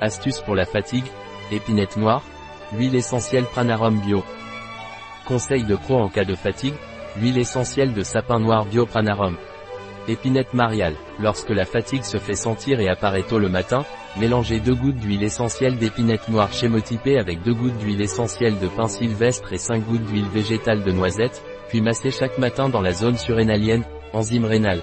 Astuce pour la fatigue, épinette noire, huile essentielle Pranarum Bio. Conseil de pro en cas de fatigue, huile essentielle de sapin noir Bio Pranarum. Épinette mariale, lorsque la fatigue se fait sentir et apparaît tôt le matin, mélangez deux gouttes d'huile essentielle d'épinette noire chémotypée avec deux gouttes d'huile essentielle de pin sylvestre et 5 gouttes d'huile végétale de noisette, puis massez chaque matin dans la zone surrénalienne, enzyme rénale.